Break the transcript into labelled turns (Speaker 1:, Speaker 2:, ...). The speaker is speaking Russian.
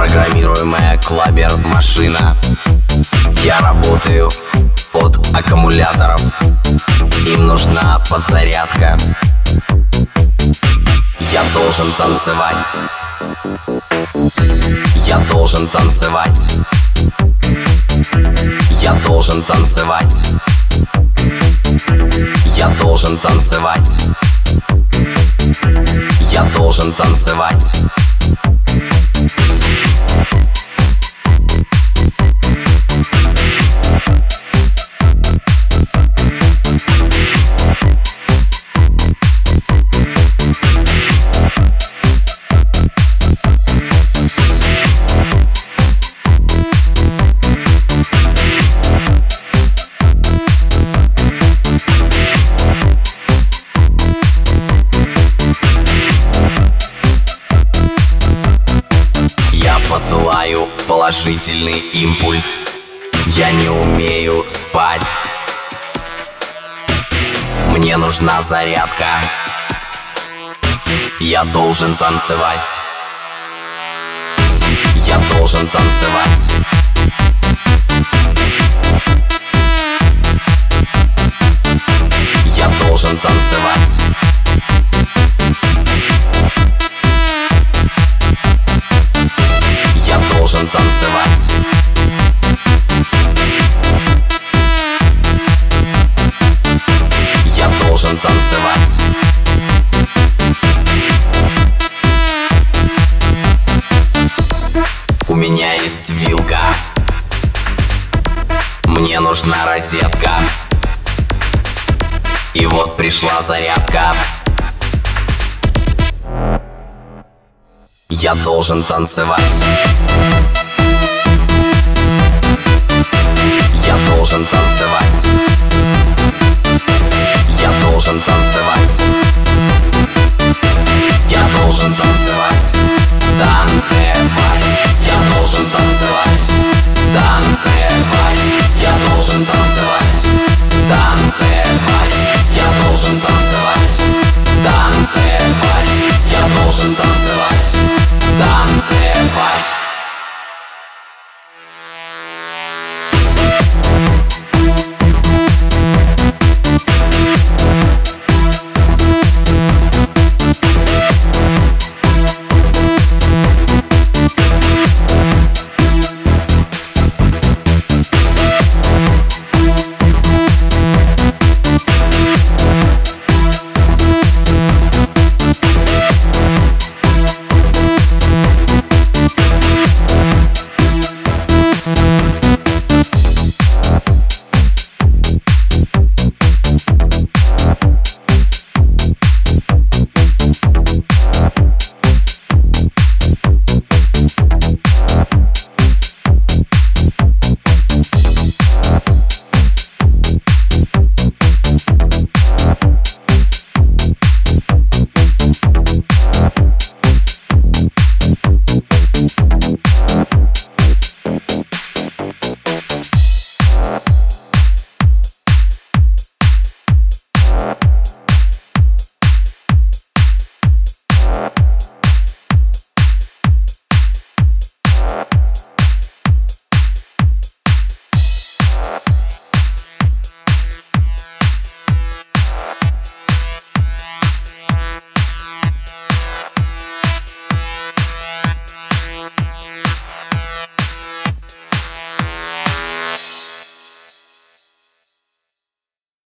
Speaker 1: Программируемая клабер машина. Я работаю от аккумуляторов Им нужна подзарядка. Я должен танцевать. Я должен танцевать. Я должен танцевать. Я должен танцевать. Я должен танцевать положительный импульс. Я не умею спать. Мне нужна зарядка. Я должен танцевать. Я должен танцевать. Я должен танцевать Мне нужна розетка. И вот пришла зарядка. Я должен танцевать. Я должен танцевать. Я должен танцевать. Я должен танцевать